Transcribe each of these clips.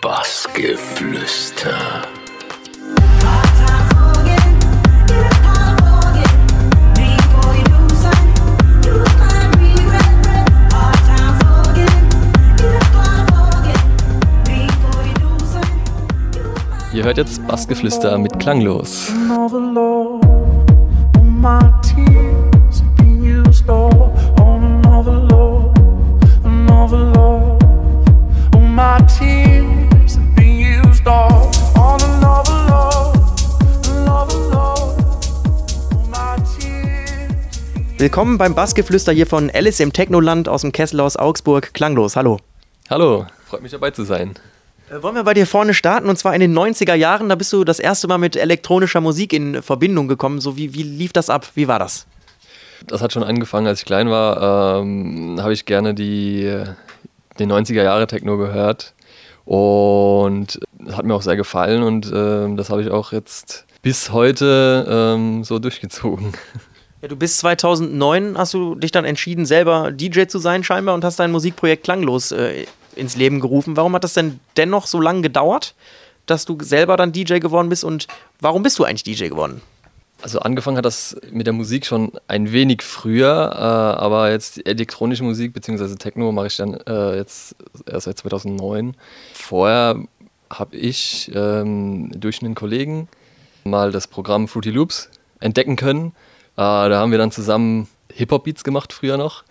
Bassgeflüster. Ihr hört jetzt Bassgeflüster mit Klanglos. Willkommen beim Bassgeflüster hier von Alice im Technoland aus dem Kessel aus Augsburg. Klanglos, hallo. Hallo, freut mich dabei zu sein. Äh, wollen wir bei dir vorne starten und zwar in den 90er Jahren, da bist du das erste Mal mit elektronischer Musik in Verbindung gekommen. So wie, wie lief das ab? Wie war das? Das hat schon angefangen, als ich klein war, ähm, habe ich gerne die, den 90er Jahre Techno gehört und hat mir auch sehr gefallen und ähm, das habe ich auch jetzt bis heute ähm, so durchgezogen. Ja, du bist 2009, hast du dich dann entschieden, selber DJ zu sein scheinbar und hast dein Musikprojekt Klanglos äh, ins Leben gerufen. Warum hat das denn dennoch so lange gedauert, dass du selber dann DJ geworden bist und warum bist du eigentlich DJ geworden? Also angefangen hat das mit der Musik schon ein wenig früher, äh, aber jetzt elektronische Musik bzw. Techno mache ich dann äh, jetzt erst seit 2009. Vorher habe ich ähm, durch einen Kollegen mal das Programm Fruity Loops entdecken können äh, da haben wir dann zusammen Hip-Hop-Beats gemacht, früher noch.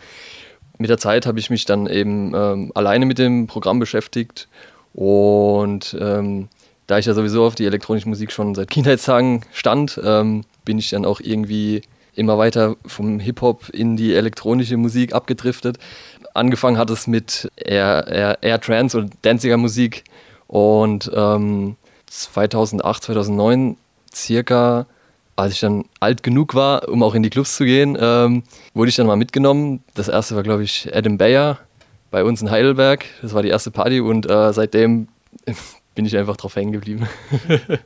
Mit der Zeit habe ich mich dann eben ähm, alleine mit dem Programm beschäftigt und ähm, da ich ja sowieso auf die elektronische Musik schon seit Kindheitstagen stand, ähm, bin ich dann auch irgendwie immer weiter vom Hip-Hop in die elektronische Musik abgedriftet. Angefangen hat es mit eher, eher, eher Trance und Danziger Musik und ähm, 2008, 2009 circa als ich dann alt genug war, um auch in die Clubs zu gehen, ähm, wurde ich dann mal mitgenommen. Das erste war, glaube ich, Adam Bayer bei uns in Heidelberg. Das war die erste Party und äh, seitdem bin ich einfach drauf hängen geblieben.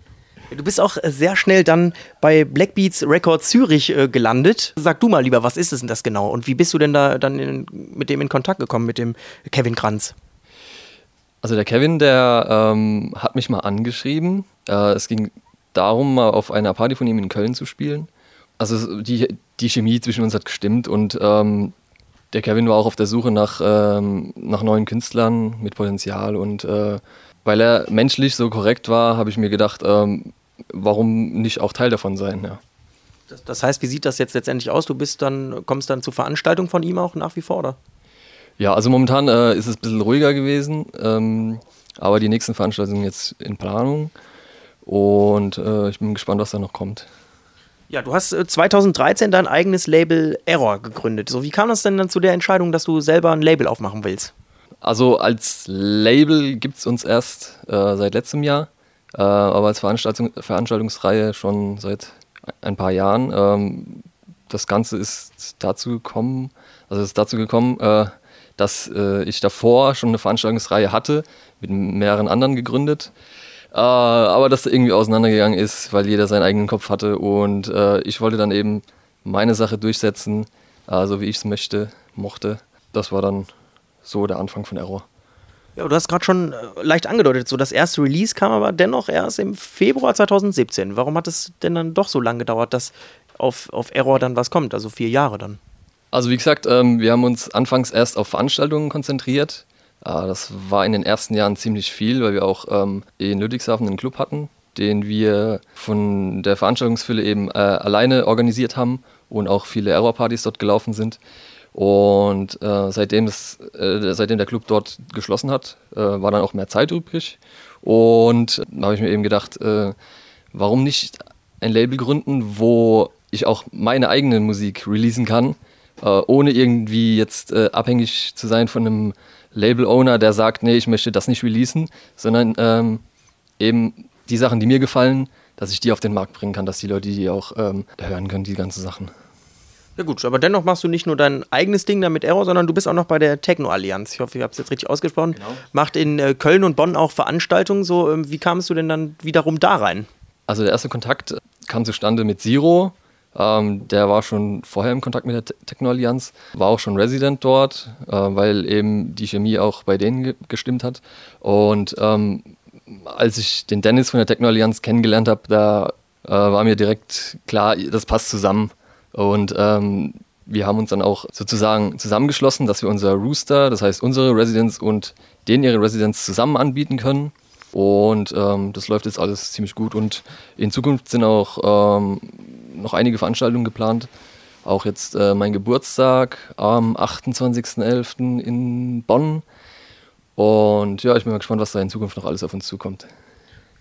Du bist auch sehr schnell dann bei Blackbeats Records Zürich äh, gelandet. Sag du mal lieber, was ist es denn das genau? Und wie bist du denn da dann in, mit dem in Kontakt gekommen, mit dem Kevin Kranz? Also der Kevin, der ähm, hat mich mal angeschrieben. Äh, es ging darum, mal auf einer Party von ihm in Köln zu spielen. Also die, die Chemie zwischen uns hat gestimmt und ähm, der Kevin war auch auf der Suche nach, ähm, nach neuen Künstlern mit Potenzial und äh, weil er menschlich so korrekt war, habe ich mir gedacht, ähm, warum nicht auch Teil davon sein, ja. Das, das, heißt, wie sieht das jetzt letztendlich aus? Du bist dann, kommst dann zur Veranstaltung von ihm auch nach wie vor, oder? Ja, also momentan äh, ist es ein bisschen ruhiger gewesen, ähm, aber die nächsten Veranstaltungen sind jetzt in Planung. Und äh, ich bin gespannt, was da noch kommt. Ja, du hast 2013 äh, dein eigenes Label Error gegründet. So, wie kam das denn dann zu der Entscheidung, dass du selber ein Label aufmachen willst? Also als Label gibt es uns erst äh, seit letztem Jahr, äh, aber als Veranstaltung, Veranstaltungsreihe schon seit ein paar Jahren. Ähm, das Ganze ist dazu gekommen, also ist dazu gekommen, äh, dass äh, ich davor schon eine Veranstaltungsreihe hatte, mit mehreren anderen gegründet. Äh, aber das irgendwie auseinandergegangen ist, weil jeder seinen eigenen Kopf hatte und äh, ich wollte dann eben meine Sache durchsetzen, äh, so wie ich es möchte, mochte. Das war dann so der Anfang von Error. Ja, du hast gerade schon äh, leicht angedeutet, so das erste Release kam aber dennoch erst im Februar 2017. Warum hat es denn dann doch so lange gedauert, dass auf, auf Error dann was kommt, also vier Jahre dann? Also wie gesagt, ähm, wir haben uns anfangs erst auf Veranstaltungen konzentriert. Äh, das war in den ersten Jahren ziemlich viel, weil wir auch ähm, in Ludwigshafen einen Club hatten, den wir von der Veranstaltungsfülle eben äh, alleine organisiert haben und auch viele Error-Partys dort gelaufen sind. Und äh, seitdem, das, äh, seitdem der Club dort geschlossen hat, äh, war dann auch mehr Zeit übrig. Und da habe ich mir eben gedacht, äh, warum nicht ein Label gründen, wo ich auch meine eigene Musik releasen kann, ohne irgendwie jetzt abhängig zu sein von einem Label-Owner, der sagt, nee, ich möchte das nicht releasen, sondern ähm, eben die Sachen, die mir gefallen, dass ich die auf den Markt bringen kann, dass die Leute die auch ähm, hören können, die ganzen Sachen. Ja gut, aber dennoch machst du nicht nur dein eigenes Ding da mit Error, sondern du bist auch noch bei der Techno-Allianz. Ich hoffe, ich habe es jetzt richtig ausgesprochen. Genau. Macht in äh, Köln und Bonn auch Veranstaltungen. So, ähm, wie kamst du denn dann wiederum da rein? Also der erste Kontakt kam zustande mit Zero. Ähm, der war schon vorher im Kontakt mit der Techno-Allianz, war auch schon Resident dort, äh, weil eben die Chemie auch bei denen ge gestimmt hat. Und ähm, als ich den Dennis von der Techno-Allianz kennengelernt habe, da äh, war mir direkt klar, das passt zusammen. Und ähm, wir haben uns dann auch sozusagen zusammengeschlossen, dass wir unser Rooster, das heißt unsere Residents und denen ihre Residents zusammen anbieten können. Und ähm, das läuft jetzt alles ziemlich gut. Und in Zukunft sind auch ähm, noch einige Veranstaltungen geplant. Auch jetzt äh, mein Geburtstag am 28.11. in Bonn. Und ja, ich bin mal gespannt, was da in Zukunft noch alles auf uns zukommt.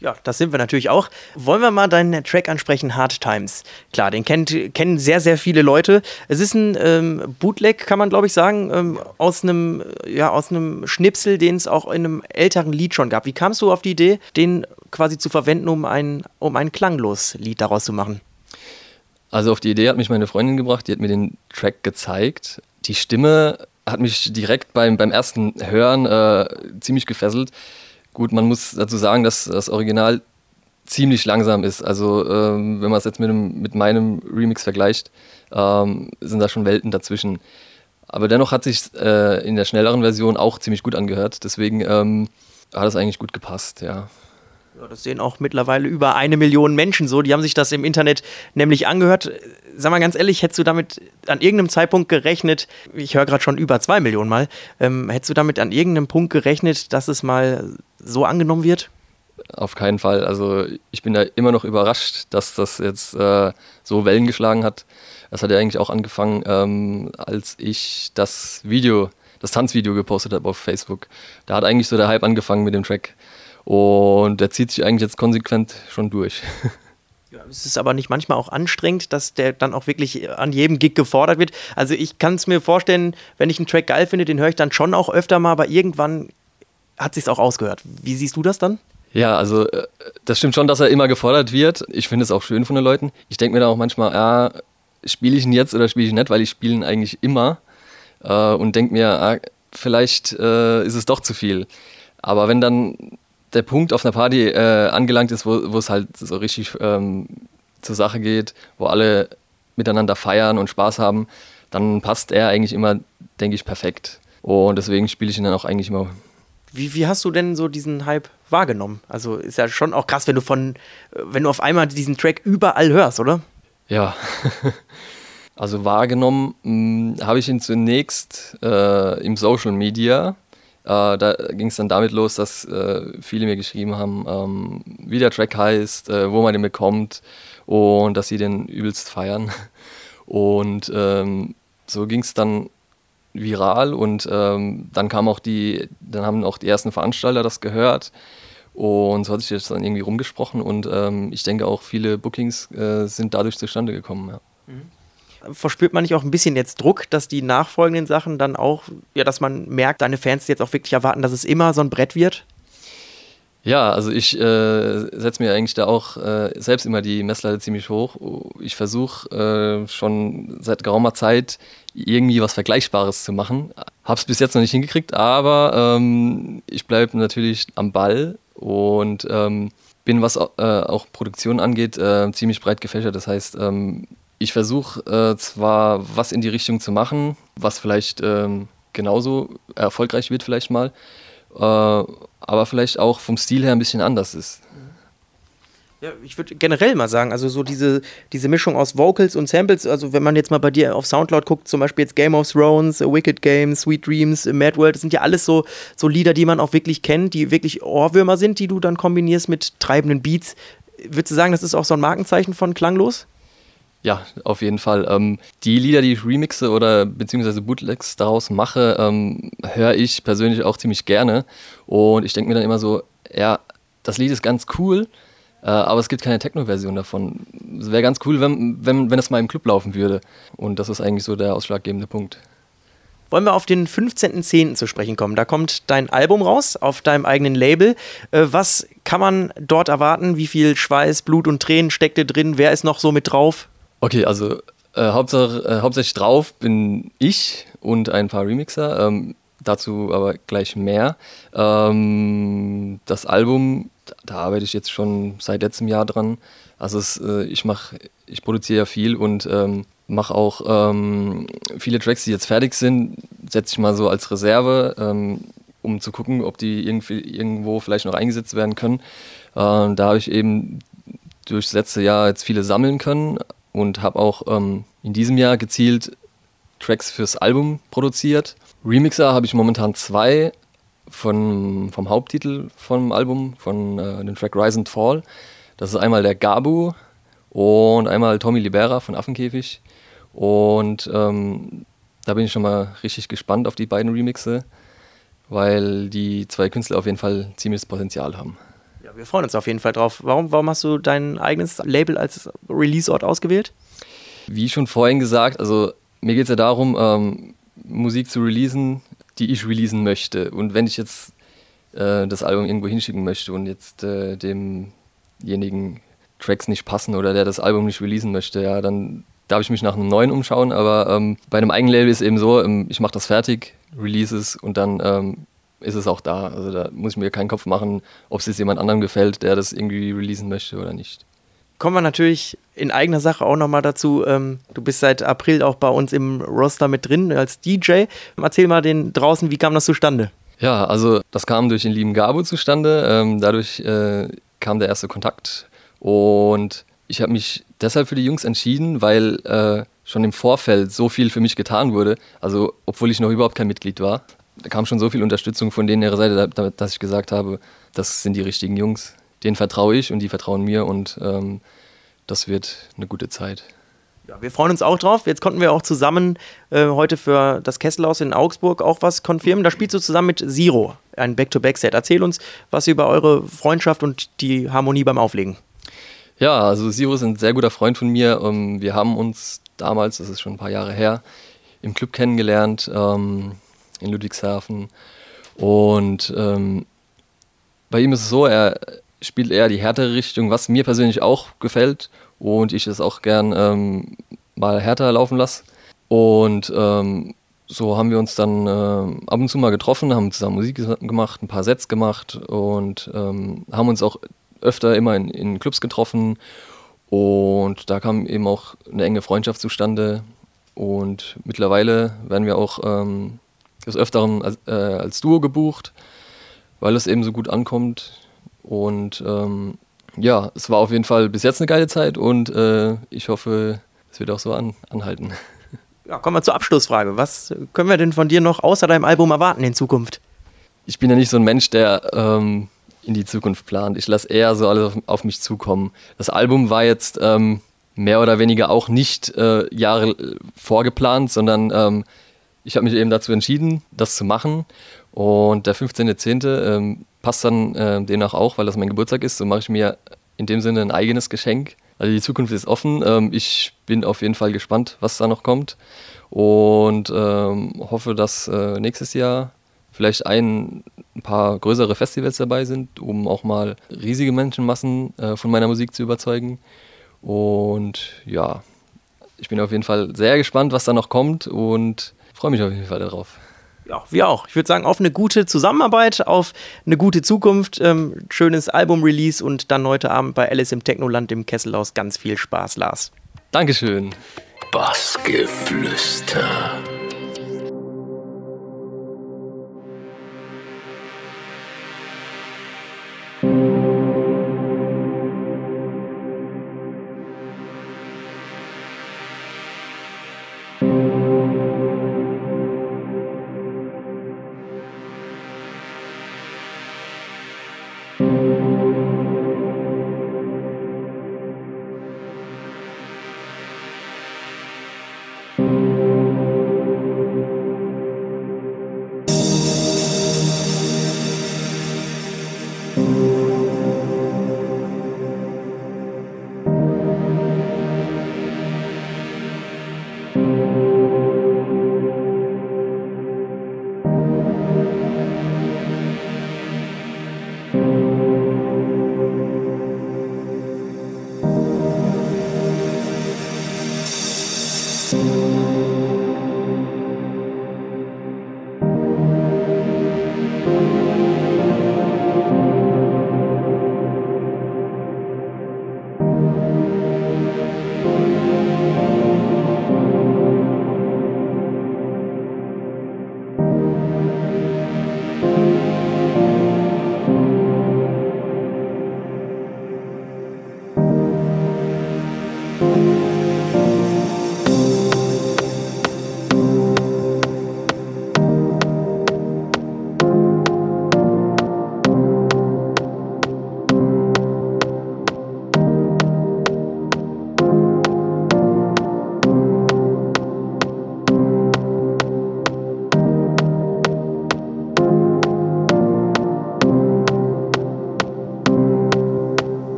Ja, das sind wir natürlich auch. Wollen wir mal deinen Track ansprechen, Hard Times? Klar, den kennt, kennen sehr, sehr viele Leute. Es ist ein ähm, Bootleg, kann man glaube ich sagen, ähm, aus einem ja, aus einem Schnipsel, den es auch in einem älteren Lied schon gab. Wie kamst du auf die Idee, den quasi zu verwenden, um ein, um ein klanglos Lied daraus zu machen? Also auf die Idee hat mich meine Freundin gebracht, die hat mir den Track gezeigt. Die Stimme hat mich direkt beim, beim ersten Hören äh, ziemlich gefesselt. Gut, man muss dazu sagen, dass das Original ziemlich langsam ist. Also ähm, wenn man es jetzt mit, dem, mit meinem Remix vergleicht, ähm, sind da schon Welten dazwischen. Aber dennoch hat sich äh, in der schnelleren Version auch ziemlich gut angehört. Deswegen ähm, hat es eigentlich gut gepasst, ja. Das sehen auch mittlerweile über eine Million Menschen so. Die haben sich das im Internet nämlich angehört. Sag mal ganz ehrlich, hättest du damit an irgendeinem Zeitpunkt gerechnet, ich höre gerade schon über zwei Millionen Mal, ähm, hättest du damit an irgendeinem Punkt gerechnet, dass es mal so angenommen wird? Auf keinen Fall. Also ich bin da immer noch überrascht, dass das jetzt äh, so Wellen geschlagen hat. Das hat ja eigentlich auch angefangen, ähm, als ich das Video, das Tanzvideo gepostet habe auf Facebook. Da hat eigentlich so der Hype angefangen mit dem Track. Und der zieht sich eigentlich jetzt konsequent schon durch. Ja, es ist aber nicht manchmal auch anstrengend, dass der dann auch wirklich an jedem Gig gefordert wird. Also ich kann es mir vorstellen, wenn ich einen Track geil finde, den höre ich dann schon auch öfter mal, aber irgendwann hat sich auch ausgehört. Wie siehst du das dann? Ja, also äh, das stimmt schon, dass er immer gefordert wird. Ich finde es auch schön von den Leuten. Ich denke mir da auch manchmal, ja, spiele ich ihn jetzt oder spiele ich ihn nicht, weil ich spiele ihn eigentlich immer äh, und denke mir, ah, vielleicht äh, ist es doch zu viel. Aber wenn dann der Punkt auf einer Party äh, angelangt ist, wo es halt so richtig ähm, zur Sache geht, wo alle miteinander feiern und Spaß haben, dann passt er eigentlich immer, denke ich, perfekt. Und deswegen spiele ich ihn dann auch eigentlich immer. Wie, wie hast du denn so diesen Hype wahrgenommen? Also ist ja schon auch krass, wenn du von, wenn du auf einmal diesen Track überall hörst, oder? Ja. also wahrgenommen hm, habe ich ihn zunächst äh, im Social Media äh, da ging es dann damit los, dass äh, viele mir geschrieben haben, ähm, wie der Track heißt, äh, wo man den bekommt und dass sie den übelst feiern. Und ähm, so ging es dann viral und ähm, dann kam auch die, dann haben auch die ersten Veranstalter das gehört und so hat sich das dann irgendwie rumgesprochen und ähm, ich denke auch viele Bookings äh, sind dadurch zustande gekommen. Ja. Mhm verspürt man nicht auch ein bisschen jetzt Druck, dass die nachfolgenden Sachen dann auch, ja, dass man merkt, deine Fans jetzt auch wirklich erwarten, dass es immer so ein Brett wird? Ja, also ich äh, setze mir eigentlich da auch äh, selbst immer die Messlatte ziemlich hoch. Ich versuche äh, schon seit geraumer Zeit irgendwie was Vergleichbares zu machen. Hab's bis jetzt noch nicht hingekriegt, aber ähm, ich bleibe natürlich am Ball und ähm, bin, was äh, auch Produktion angeht, äh, ziemlich breit gefächert. Das heißt, ähm, ich versuche äh, zwar was in die Richtung zu machen, was vielleicht ähm, genauso erfolgreich wird, vielleicht mal, äh, aber vielleicht auch vom Stil her ein bisschen anders ist. Ja, ich würde generell mal sagen, also so diese, diese Mischung aus Vocals und Samples, also wenn man jetzt mal bei dir auf Soundcloud guckt, zum Beispiel jetzt Game of Thrones, Wicked Games, Sweet Dreams, Mad World, das sind ja alles so, so Lieder, die man auch wirklich kennt, die wirklich Ohrwürmer sind, die du dann kombinierst mit treibenden Beats. Würdest du sagen, das ist auch so ein Markenzeichen von Klanglos? Ja, auf jeden Fall. Ähm, die Lieder, die ich remixe oder beziehungsweise Bootlegs daraus mache, ähm, höre ich persönlich auch ziemlich gerne. Und ich denke mir dann immer so, ja, das Lied ist ganz cool, äh, aber es gibt keine Techno-Version davon. Es wäre ganz cool, wenn, wenn, wenn es mal im Club laufen würde. Und das ist eigentlich so der ausschlaggebende Punkt. Wollen wir auf den 15.10. zu sprechen kommen? Da kommt dein Album raus auf deinem eigenen Label. Äh, was kann man dort erwarten? Wie viel Schweiß, Blut und Tränen steckt da drin? Wer ist noch so mit drauf? Okay, also äh, Hauptsache, äh, hauptsächlich drauf bin ich und ein paar Remixer. Ähm, dazu aber gleich mehr. Ähm, das Album, da arbeite ich jetzt schon seit letztem Jahr dran. Also es, äh, ich mache, ich produziere ja viel und ähm, mache auch ähm, viele Tracks, die jetzt fertig sind, setze ich mal so als Reserve, ähm, um zu gucken, ob die irgendwie irgendwo vielleicht noch eingesetzt werden können. Äh, da habe ich eben durchs letzte Jahr jetzt viele sammeln können und habe auch ähm, in diesem Jahr gezielt Tracks fürs Album produziert. Remixer habe ich momentan zwei von, vom Haupttitel vom Album, von äh, dem Track Rise and Fall. Das ist einmal der Gabu und einmal Tommy Libera von Affenkäfig. Und ähm, da bin ich schon mal richtig gespannt auf die beiden Remixe, weil die zwei Künstler auf jeden Fall ziemliches Potenzial haben. Wir freuen uns auf jeden Fall drauf. Warum, warum hast du dein eigenes Label als Release-Ort ausgewählt? Wie schon vorhin gesagt, also mir geht es ja darum, ähm, Musik zu releasen, die ich releasen möchte. Und wenn ich jetzt äh, das Album irgendwo hinschicken möchte und jetzt äh, demjenigen Tracks nicht passen oder der das Album nicht releasen möchte, ja, dann darf ich mich nach einem neuen umschauen. Aber ähm, bei einem eigenen Label ist eben so, ähm, ich mache das fertig, release es und dann ähm, ist es auch da. Also da muss ich mir keinen Kopf machen, ob es jetzt jemand anderem gefällt, der das irgendwie releasen möchte oder nicht. Kommen wir natürlich in eigener Sache auch nochmal dazu. Ähm, du bist seit April auch bei uns im Roster mit drin als DJ. Erzähl mal den draußen, wie kam das zustande? Ja, also das kam durch den lieben Gabo zustande. Ähm, dadurch äh, kam der erste Kontakt und ich habe mich deshalb für die Jungs entschieden, weil äh, schon im Vorfeld so viel für mich getan wurde. Also obwohl ich noch überhaupt kein Mitglied war, da kam schon so viel Unterstützung von denen ihrer Seite, dass ich gesagt habe, das sind die richtigen Jungs. Denen vertraue ich und die vertrauen mir und ähm, das wird eine gute Zeit. Ja, wir freuen uns auch drauf. Jetzt konnten wir auch zusammen äh, heute für das Kesselhaus in Augsburg auch was konfirmen. Da spielst du zusammen mit Zero, ein Back-to-Back-Set. Erzähl uns was über eure Freundschaft und die Harmonie beim Auflegen. Ja, also Zero ist ein sehr guter Freund von mir. Ähm, wir haben uns damals, das ist schon ein paar Jahre her, im Club kennengelernt. Ähm, in Ludwigshafen. Und ähm, bei ihm ist es so, er spielt eher die härtere Richtung, was mir persönlich auch gefällt und ich es auch gern ähm, mal härter laufen lasse. Und ähm, so haben wir uns dann äh, ab und zu mal getroffen, haben zusammen Musik gemacht, ein paar Sets gemacht und ähm, haben uns auch öfter immer in, in Clubs getroffen. Und da kam eben auch eine enge Freundschaft zustande. Und mittlerweile werden wir auch ähm, des Öfteren als, äh, als Duo gebucht, weil es eben so gut ankommt. Und ähm, ja, es war auf jeden Fall bis jetzt eine geile Zeit und äh, ich hoffe, es wird auch so an, anhalten. Ja, kommen wir zur Abschlussfrage. Was können wir denn von dir noch außer deinem Album erwarten in Zukunft? Ich bin ja nicht so ein Mensch, der ähm, in die Zukunft plant. Ich lasse eher so alles auf, auf, mich zukommen. Das Album war jetzt ähm, mehr oder weniger auch nicht äh, Jahre vorgeplant, sondern ähm, ich habe mich eben dazu entschieden, das zu machen. Und der 15.10. Ähm, passt dann äh, demnach auch, weil das mein Geburtstag ist. So mache ich mir in dem Sinne ein eigenes Geschenk. Also die Zukunft ist offen. Ähm, ich bin auf jeden Fall gespannt, was da noch kommt. Und ähm, hoffe, dass äh, nächstes Jahr vielleicht ein, paar größere Festivals dabei sind, um auch mal riesige Menschenmassen äh, von meiner Musik zu überzeugen. Und ja, ich bin auf jeden Fall sehr gespannt, was da noch kommt und freue mich auf jeden Fall darauf. Ja, wir auch. Ich würde sagen, auf eine gute Zusammenarbeit, auf eine gute Zukunft, ähm, schönes Album-Release und dann heute Abend bei Alice im Technoland im Kesselhaus. Ganz viel Spaß, Lars. Dankeschön. Bassgeflüster.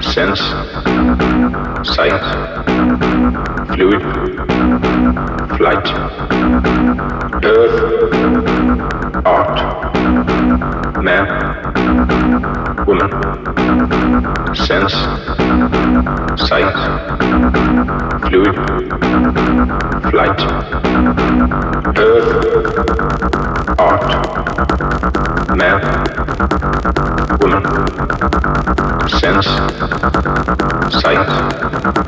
Sense, sight, fluid, flight, earth, art, man, woman, sense, sight, fluid, flight, earth, art, man, particular sense, sight,